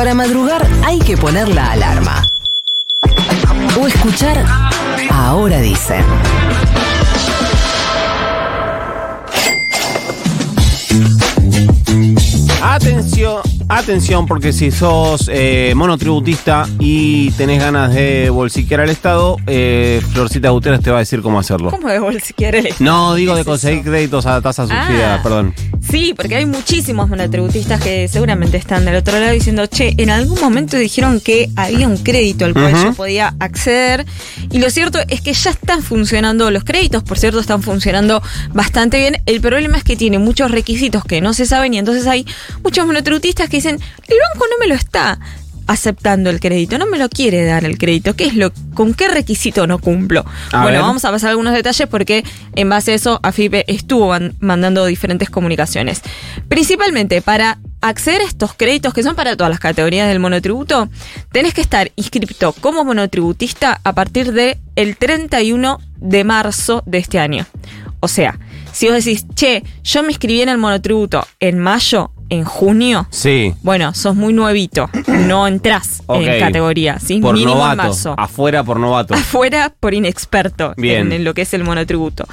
Para madrugar hay que poner la alarma. O escuchar Ahora dicen. Atención, atención, porque si sos eh, monotributista y tenés ganas de bolsiquear al Estado, eh, Florcita Guterres te va a decir cómo hacerlo. ¿Cómo de bolsiquear el No, digo ¿Qué de conseguir eso? créditos a tasa subsidiada, Ah. perdón. Sí, porque hay muchísimos monotributistas que seguramente están del otro lado diciendo, che, en algún momento dijeron que había un crédito al cual yo podía acceder. Y lo cierto es que ya están funcionando los créditos, por cierto, están funcionando bastante bien. El problema es que tiene muchos requisitos que no se saben y entonces hay muchos monotributistas que dicen, el banco no me lo está aceptando el crédito, no me lo quiere dar el crédito. ¿Qué es lo, con qué requisito no cumplo? A bueno, ver. vamos a pasar algunos detalles porque en base a eso AFIPE estuvo man- mandando diferentes comunicaciones. Principalmente para acceder a estos créditos que son para todas las categorías del monotributo, tenés que estar inscripto como monotributista a partir de el 31 de marzo de este año. O sea, si vos decís, che, yo me inscribí en el monotributo en mayo, en junio, Sí. bueno, sos muy nuevito, no entrás Ok. en categoría, ¿sí? Por Mínimo en novato. marzo Afuera por novato. afuera por inexperto Bien. En, en lo que es el monotributo.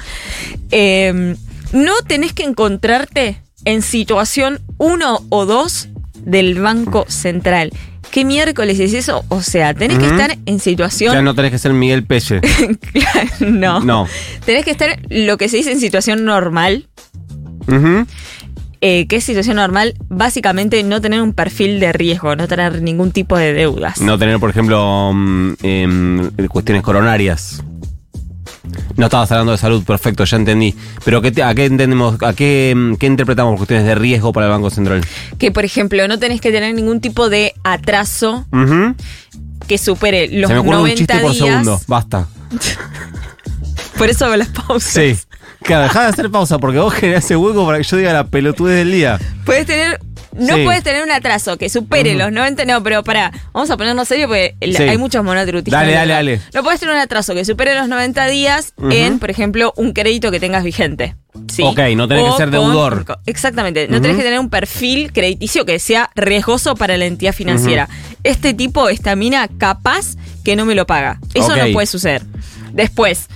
Eh, no tenés que encontrarte en situación 1 o 2 del Banco Central. ¿Qué miércoles es eso? O sea, tenés que estar en situación... Ya no tenés que ser Miguel Pelle. no. No. Tenés que estar lo que se dice en situación normal. Eh, ¿Qué es situación normal? Básicamente no tener un perfil de riesgo, no tener ningún tipo de deudas. No tener, por ejemplo, mm, em, cuestiones coronarias. No estabas hablando de salud, perfecto, ya entendí. Pero ¿qué te- ¿a qué entendemos, a qué, mm, qué interpretamos cuestiones de riesgo para el Banco Central? Que, por ejemplo, no tenés que tener ningún tipo de atraso que supere los Se me ocurre un 90 chiste por días. segundo, basta. Por eso hago las pausas. Sí. Claro, dejá de hacer pausa porque vos generás ese hueco para que yo diga la pelotudez del día. Puedes tener. No Sí. puedes tener un atraso que supere los 90. No, pero pará. Vamos a ponernos serio porque el- Sí. hay muchos monotributistas. Dale, dale, dale. No puedes tener un atraso que supere los 90 días en, por ejemplo, un crédito que tengas vigente. Sí. Ok, no tenés que ser con- deudor. exactamente. No tenés que tener un perfil crediticio que sea riesgoso para la entidad financiera. Este tipo, esta mina, capaz que no me lo paga. Eso Ok. no puede suceder. Después,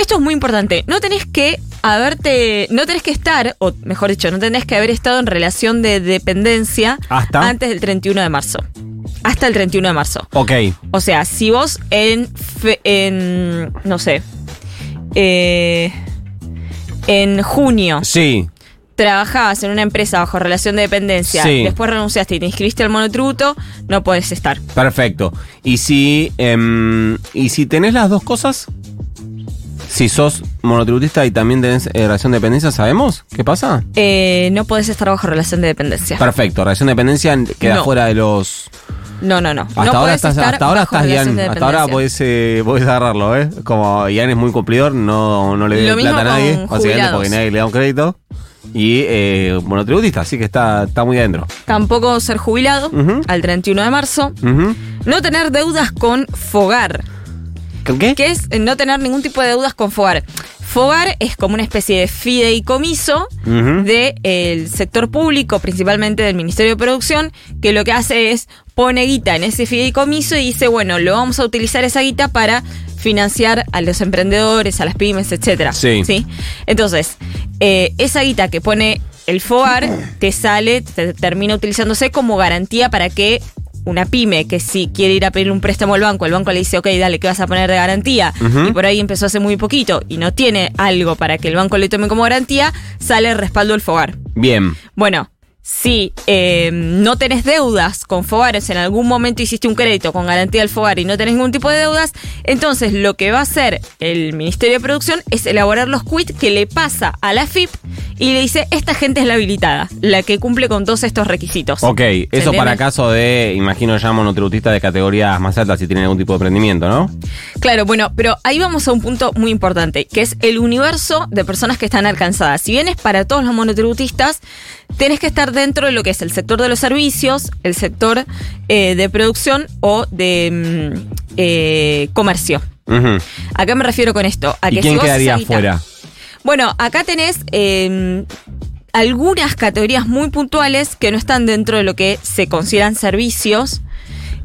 esto es muy importante. No tenés que haberte, no tenés que estar, o mejor dicho, no tenés que haber estado en relación de dependencia ¿Hasta? antes del 31 de marzo. Hasta el 31 de marzo. Ok. O sea, si vos en, fe- en no sé, eh, en junio Sí. trabajabas en una empresa bajo relación de dependencia, Sí. después renunciaste y te inscribiste al monotributo, no podés estar. Perfecto. Y si, em, y si tenés las dos cosas, si sos monotributista y también tenés eh, relación de dependencia, ¿sabemos qué pasa? Eh, no podés estar bajo relación de dependencia. Perfecto, relación de dependencia queda No. fuera de los... No, no, no. Hasta no ahora estás, hasta ahora estás Ian, de hasta ahora podés, eh, podés agarrarlo, ¿eh? Como Ian es muy cumplidor, no, no le dé plata a nadie, básicamente jubilados. porque nadie le da un crédito. Y eh, monotributista, así que está, está muy adentro. Tampoco ser jubilado al 31 de marzo. No tener deudas con Fogar. ¿Con qué? que es no tener ningún tipo de deudas con Fogar. Fogar es como una especie de fideicomiso Ujú. del sector público, principalmente del Ministerio de Producción, que lo que hace es pone guita en ese fideicomiso y dice, bueno, lo vamos a utilizar esa guita para financiar a los emprendedores, a las pymes, etcétera. Sí. Entonces, eh, esa guita que pone el FOAR te sale, te termina utilizándose como garantía para que una pyme que si quiere ir a pedir un préstamo al banco, el banco le dice, ok, dale, ¿qué vas a poner de garantía? Y por ahí empezó hace muy poquito y no tiene algo para que el banco le tome como garantía, sale el respaldo del FOAR. Bien. Bueno, si eh, no tenés deudas con Fogares, en algún momento hiciste un crédito con garantía del Fogar y no tenés ningún tipo de deudas, entonces lo que va a hacer el Ministerio de Producción es elaborar los quits que le pasa a la FIP y le dice, esta gente es la habilitada, la que cumple con todos estos requisitos. Ok, eso entiende? para caso de, imagino ya monotributista de categorías más altas si tienen algún tipo de emprendimiento, ¿no? Claro, bueno, pero ahí vamos a un punto muy importante, que es el universo de personas que están alcanzadas. Si bien es para todos los monotributistas, tenés que estar dentro de lo que es el sector de los servicios, el sector eh, de producción o de mm, eh, comercio. Ujú. ¿A qué me refiero con esto? A ¿Y que quién si quedaría afuera? Bueno, acá tenés eh, algunas categorías muy puntuales que no están dentro de lo que se consideran servicios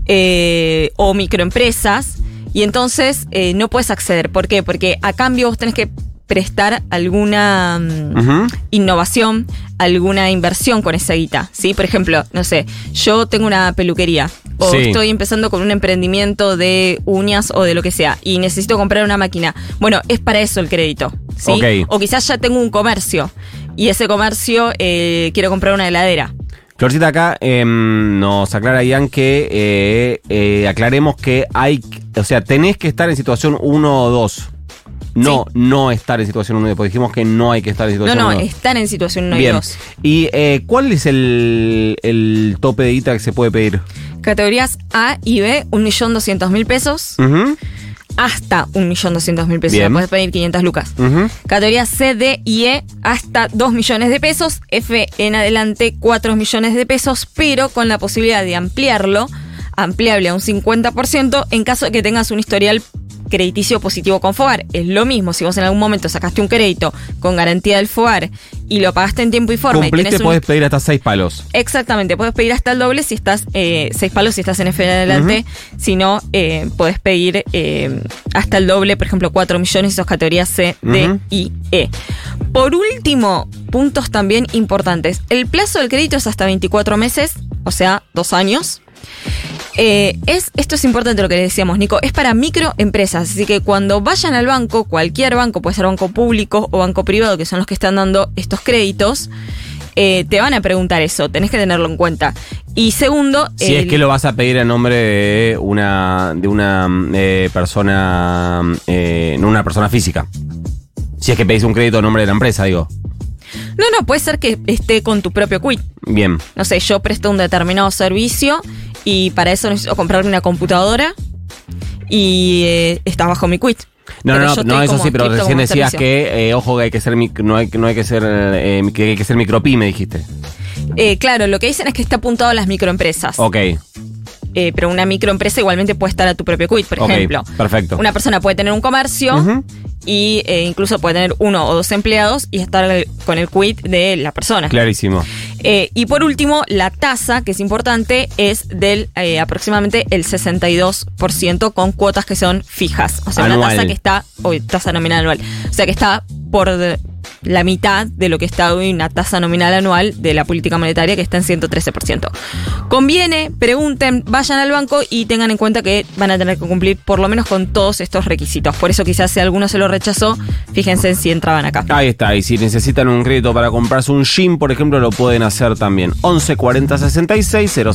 eh, o microempresas y entonces no puedes acceder. ¿Por qué? Porque a cambio vos tenés que prestar alguna mm, innovación, alguna inversión con esa guita, ¿sí? Por ejemplo, no sé, yo tengo una peluquería o Sí. estoy empezando con un emprendimiento de uñas o de lo que sea y necesito comprar una máquina. Bueno, es para eso el crédito, ¿sí? O quizás ya tengo un comercio y ese comercio eh, quiero comprar una heladera. Florcita acá em, nos aclara Ian que eh, eh, aclaremos que hay, o sea, tenés que estar en situación 1 o 2. No, no estar en situación 1 y 2, porque dijimos que no hay que estar en No, situación no, 1 están en situación 1 y Bien. 2. ¿Y eh, cuál es el, el tope de guita que se puede pedir? Categorías A y B, 1.200.000 pesos Ujú, hasta 1.200.000 pesos. Bien. Ya puedes pedir 500 lucas. ujú. Categoría C, D y E hasta 2 millones de pesos, F en adelante 4 millones de pesos, pero con la posibilidad de ampliarlo, ampliable a un 50% en caso de que tengas un historial crediticio positivo con FOAR. Es lo mismo, si vos en algún momento sacaste un crédito con garantía del FOAR y lo pagaste en tiempo y forma y Cumpliste, tenés un podés pedir hasta 6 palos. Exactamente, puedes pedir hasta el doble si estás, eh, seis palos si estás en F en adelante, si no, eh, puedes pedir eh, hasta el doble, por ejemplo, 4 millones, y sos categorías C, D y E. Por último, puntos también importantes. El plazo del crédito es hasta 24 meses, o sea, dos años. Eh, es, esto es importante lo que decíamos, Nico, es para microempresas, así que cuando vayan al banco, cualquier banco, puede ser banco público o banco privado, que son los que están dando estos créditos, eh, te van a preguntar eso, tenés que tenerlo en cuenta. Y segundo, Si el- es que lo vas a pedir en nombre de una, de una eh, persona, eh, no una persona física. Si es que pedís un crédito en nombre de la empresa, digo. no, no, puede ser que esté con tu propio quit. Bien. No sé, yo presto un determinado servicio y para eso necesito comprarme una computadora y eh, está bajo mi quit. No, Pero no, no, no, eso sí, pero recién decías servicio. que, eh, ojo, que hay que ser, no hay, no hay que ser, eh, que hay que ser micropyme, dijiste. Eh, claro, lo que dicen es que está apuntado a las microempresas. Ok, Eh, pero una microempresa igualmente puede estar a tu propio quit, por ok, ejemplo. perfecto. Una persona puede tener un comercio Ujú. y eh, incluso puede tener uno o dos empleados y estar con el quit de la persona. Clarísimo. Eh, y por último, la tasa, que es importante, es del eh, aproximadamente el 62% con cuotas que son fijas. O sea, una Anual. tasa que está, hoy tasa nominal anual. O sea, que está por la mitad de lo que está hoy una tasa nominal anual de la política monetaria, que está en 113%. Conviene, pregunten, vayan al banco y tengan en cuenta que van a tener que cumplir por lo menos con todos estos requisitos. Por eso quizás si alguno se lo rechazó, fíjense en si entraban acá. Ahí está, y si necesitan un crédito para comprarse un gym, por ejemplo, lo pueden hacer también. 11 40 66 000.